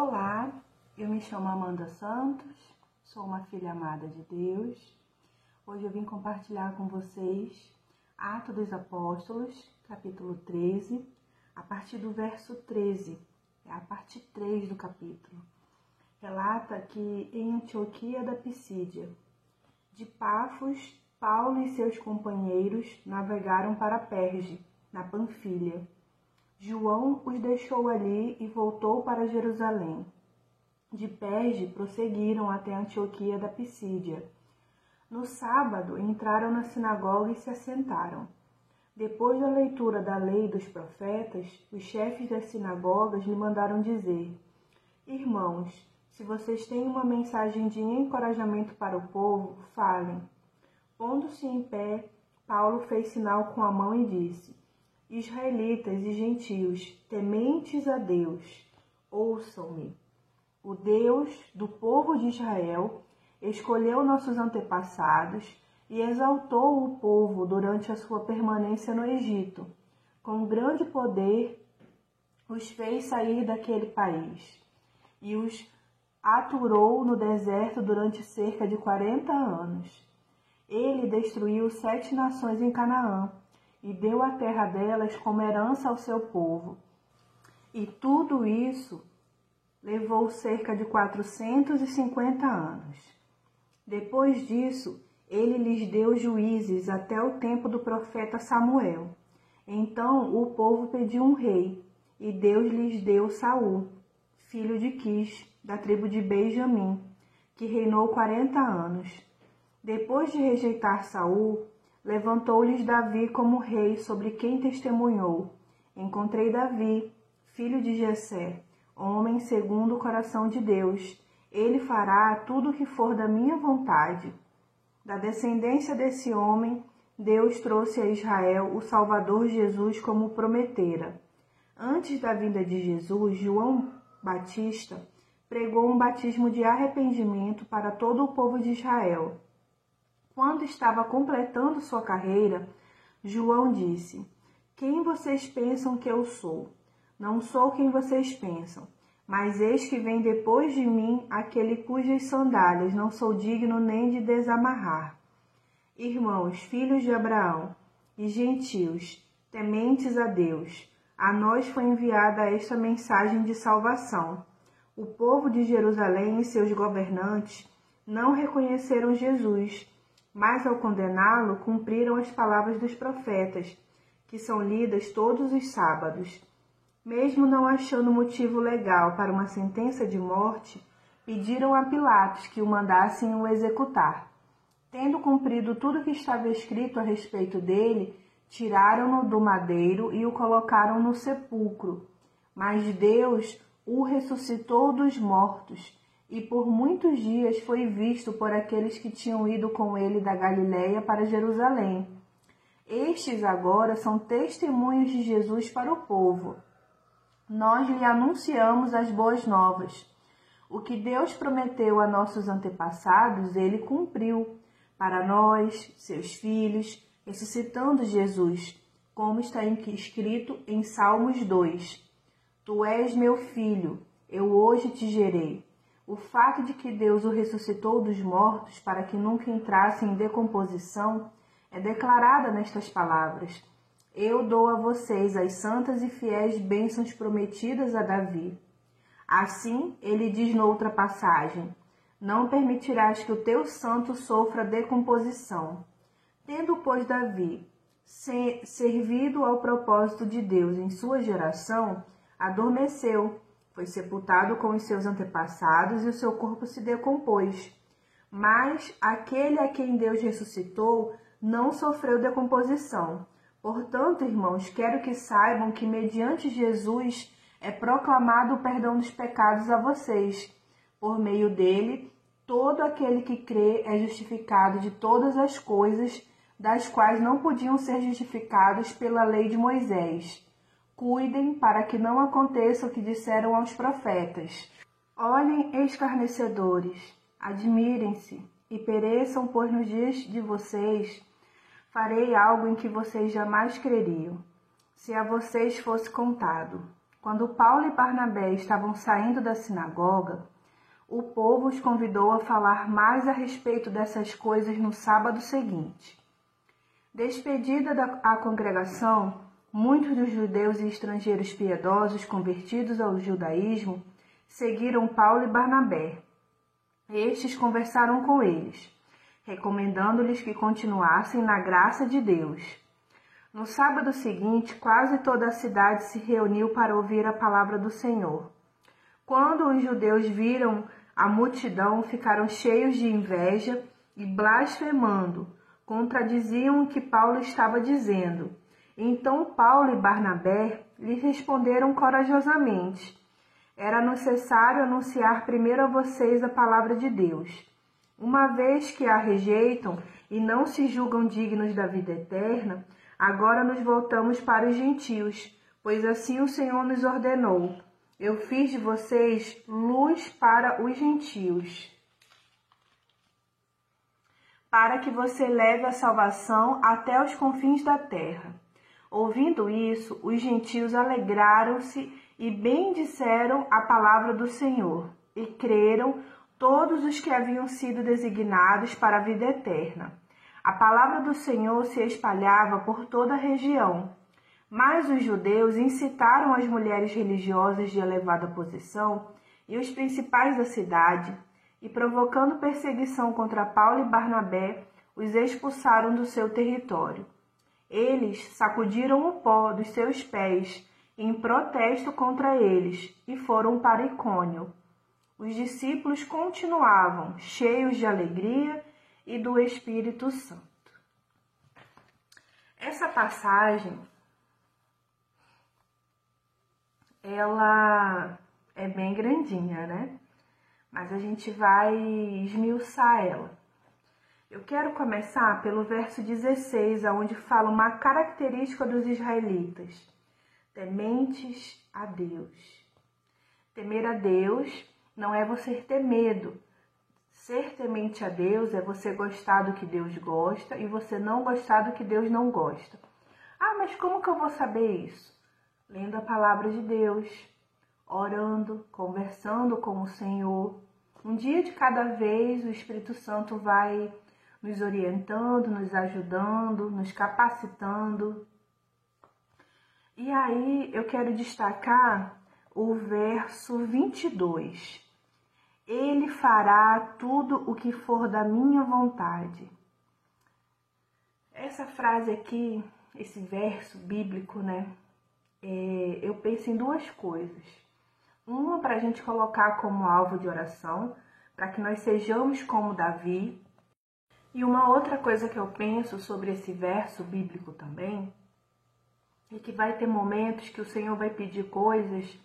Olá, eu me chamo Amanda Santos, sou uma filha amada de Deus. Hoje eu vim compartilhar com vocês Atos dos Apóstolos, capítulo 13, a partir do verso 13, é a parte 3 do capítulo. Relata que em Antioquia da Pisídia, de Pafos, Paulo e seus companheiros navegaram para Perge, na Panfilha João os deixou ali e voltou para Jerusalém. De Perge prosseguiram até Antioquia da Pisídia. No sábado entraram na sinagoga e se assentaram. Depois da leitura da lei dos profetas, os chefes das sinagogas lhe mandaram dizer: Irmãos, se vocês têm uma mensagem de encorajamento para o povo, falem. Pondo-se em pé, Paulo fez sinal com a mão e disse: Israelitas e gentios, tementes a Deus, ouçam-me. O Deus do povo de Israel escolheu nossos antepassados e exaltou o povo durante a sua permanência no Egito. Com grande poder, os fez sair daquele país e os aturou no deserto durante cerca de quarenta anos. Ele destruiu sete nações em Canaã e deu a terra delas como herança ao seu povo. E tudo isso levou cerca de 450 anos. Depois disso, ele lhes deu juízes até o tempo do profeta Samuel. Então o povo pediu um rei, e Deus lhes deu Saul, filho de Quis, da tribo de Benjamim, que reinou quarenta anos. Depois de rejeitar Saul, Levantou-lhes Davi como rei sobre quem testemunhou: Encontrei Davi, filho de Jessé, homem segundo o coração de Deus. Ele fará tudo o que for da minha vontade. Da descendência desse homem, Deus trouxe a Israel o Salvador Jesus como prometera. Antes da vinda de Jesus, João Batista pregou um batismo de arrependimento para todo o povo de Israel. Quando estava completando sua carreira, João disse: Quem vocês pensam que eu sou? Não sou quem vocês pensam, mas eis que vem depois de mim aquele cujas sandálias não sou digno nem de desamarrar. Irmãos, filhos de Abraão e gentios, tementes a Deus, a nós foi enviada esta mensagem de salvação. O povo de Jerusalém e seus governantes não reconheceram Jesus mas ao condená-lo, cumpriram as palavras dos profetas, que são lidas todos os sábados. Mesmo não achando motivo legal para uma sentença de morte, pediram a Pilatos que o mandassem o executar. Tendo cumprido tudo que estava escrito a respeito dele, tiraram-no do madeiro e o colocaram no sepulcro. Mas Deus o ressuscitou dos mortos e por muitos dias foi visto por aqueles que tinham ido com ele da Galiléia para Jerusalém. Estes agora são testemunhos de Jesus para o povo. Nós lhe anunciamos as boas novas. O que Deus prometeu a nossos antepassados, ele cumpriu para nós, seus filhos, ressuscitando Jesus, como está escrito em Salmos 2. Tu és meu filho, eu hoje te gerei. O fato de que Deus o ressuscitou dos mortos para que nunca entrasse em decomposição é declarada nestas palavras: Eu dou a vocês as santas e fiéis bênçãos prometidas a Davi. Assim, ele diz noutra passagem: Não permitirás que o teu santo sofra decomposição. Tendo, pois, Davi servido ao propósito de Deus em sua geração, adormeceu foi sepultado com os seus antepassados e o seu corpo se decompôs. Mas aquele a quem Deus ressuscitou não sofreu decomposição. Portanto, irmãos, quero que saibam que mediante Jesus é proclamado o perdão dos pecados a vocês. Por meio dele, todo aquele que crê é justificado de todas as coisas das quais não podiam ser justificados pela lei de Moisés Cuidem para que não aconteça o que disseram aos profetas. Olhem, escarnecedores, admirem-se e pereçam, pois nos dias de vocês farei algo em que vocês jamais creriam, se a vocês fosse contado. Quando Paulo e Barnabé estavam saindo da sinagoga, o povo os convidou a falar mais a respeito dessas coisas no sábado seguinte. Despedida da a congregação, muitos dos judeus e estrangeiros piedosos convertidos ao judaísmo seguiram Paulo e Barnabé. Estes conversaram com eles, recomendando-lhes que continuassem na graça de Deus. No sábado seguinte, quase toda a cidade se reuniu para ouvir a palavra do Senhor. Quando os judeus viram a multidão, ficaram cheios de inveja e blasfemando, contradiziam o que Paulo estava dizendo. Então Paulo e Barnabé lhes responderam corajosamente: Era necessário anunciar primeiro a vocês a palavra de Deus. Uma vez que a rejeitam e não se julgam dignos da vida eterna, agora nos voltamos para os gentios, pois assim o Senhor nos ordenou. Eu fiz de vocês luz para os gentios, para que você leve a salvação até os confins da terra. Ouvindo isso, os gentios alegraram-se e bendisseram a palavra do Senhor, e creram todos os que haviam sido designados para a vida eterna. A palavra do Senhor se espalhava por toda a região. Mas os judeus incitaram as mulheres religiosas de elevada posição e os principais da cidade, e provocando perseguição contra Paulo e Barnabé, os expulsaram do seu território. Eles sacudiram o pó dos seus pés em protesto contra eles e foram para Icônio. Os discípulos continuavam cheios de alegria e do Espírito Santo. Essa passagem ela é bem grandinha, né? Mas a gente vai esmiuçar ela. Eu quero começar pelo verso 16, onde fala uma característica dos israelitas: tementes a Deus. Temer a Deus não é você ter medo. Ser temente a Deus é você gostar do que Deus gosta e você não gostar do que Deus não gosta. Ah, mas como que eu vou saber isso? lendo a palavra de Deus, orando, conversando com o Senhor. Um dia de cada vez o Espírito Santo vai nos orientando, nos ajudando, nos capacitando. E aí eu quero destacar o verso 22. Ele fará tudo o que for da minha vontade. Essa frase aqui, esse verso bíblico, né? é, eu penso em duas coisas. Uma para a gente colocar como alvo de oração, para que nós sejamos como Davi. E uma outra coisa que eu penso sobre esse verso bíblico também é que vai ter momentos que o Senhor vai pedir coisas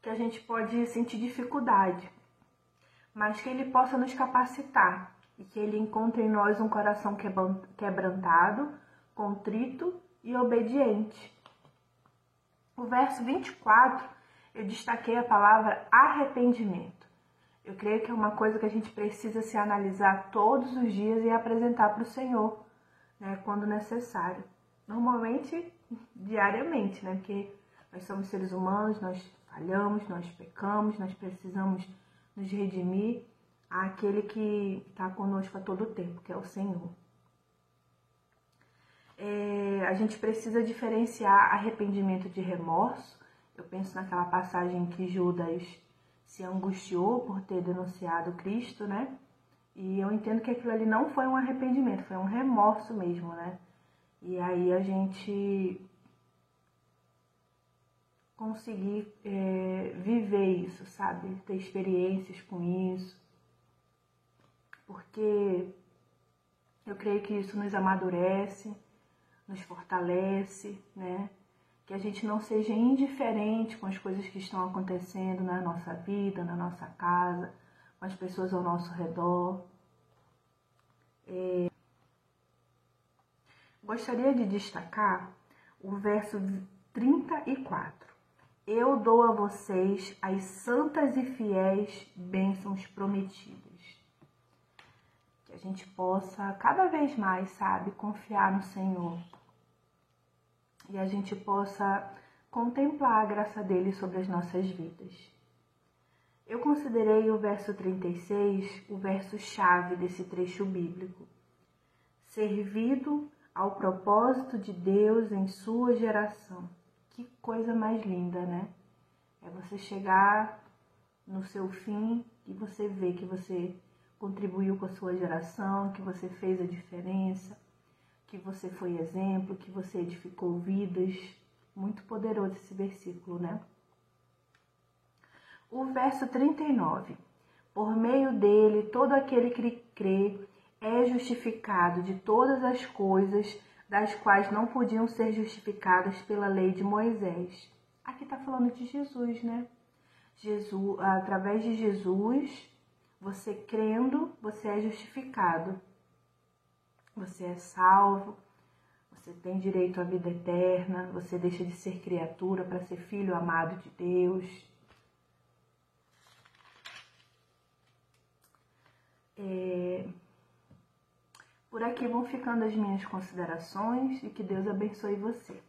que a gente pode sentir dificuldade, mas que Ele possa nos capacitar e que Ele encontre em nós um coração quebrantado, contrito e obediente no verso 24, eu destaquei a palavra arrependimento. Eu creio que é uma coisa que a gente precisa se analisar todos os dias e apresentar para o Senhor, né, quando necessário. Normalmente, diariamente, né, porque nós somos seres humanos, nós falhamos, nós pecamos, nós precisamos nos redimir àquele que está conosco a todo tempo, que é o Senhor é, a gente precisa diferenciar arrependimento de remorso. Eu penso naquela passagem que Judas se angustiou por ter denunciado Cristo, né? E eu entendo que aquilo ali não foi um arrependimento, foi um remorso mesmo, né? E aí a gente conseguir é, viver isso, sabe? Ter experiências com isso. Porque eu creio que isso nos amadurece nos fortalece, né? Que a gente não seja indiferente com as coisas que estão acontecendo na nossa vida, na nossa casa, com as pessoas ao nosso redor. É... Gostaria de destacar o verso 34. Eu dou a vocês as santas e fiéis bênçãos prometidas que a gente possa cada vez mais, sabe, confiar no Senhor, e a gente possa contemplar a graça dele sobre as nossas vidas. Eu considerei o verso 36 o verso-chave desse trecho bíblico. Servido ao propósito de Deus em sua geração. Que coisa mais linda, né? É você chegar no seu fim e você ver que você contribuiu com a sua geração, que você fez a diferença, que você foi exemplo, que você edificou vidas. Muito poderoso esse versículo, né? O verso 39. Por meio dele, todo aquele que crê é justificado de todas as coisas das quais não podiam ser justificadas pela lei de Moisés. Aqui está falando de Jesus, né? Jesus, através de Jesus, você crendo, você é justificado. Você é salvo, você tem direito à vida eterna, você deixa de ser criatura para ser filho amado de Deus. É... Por aqui vão ficando as minhas considerações e que Deus abençoe você.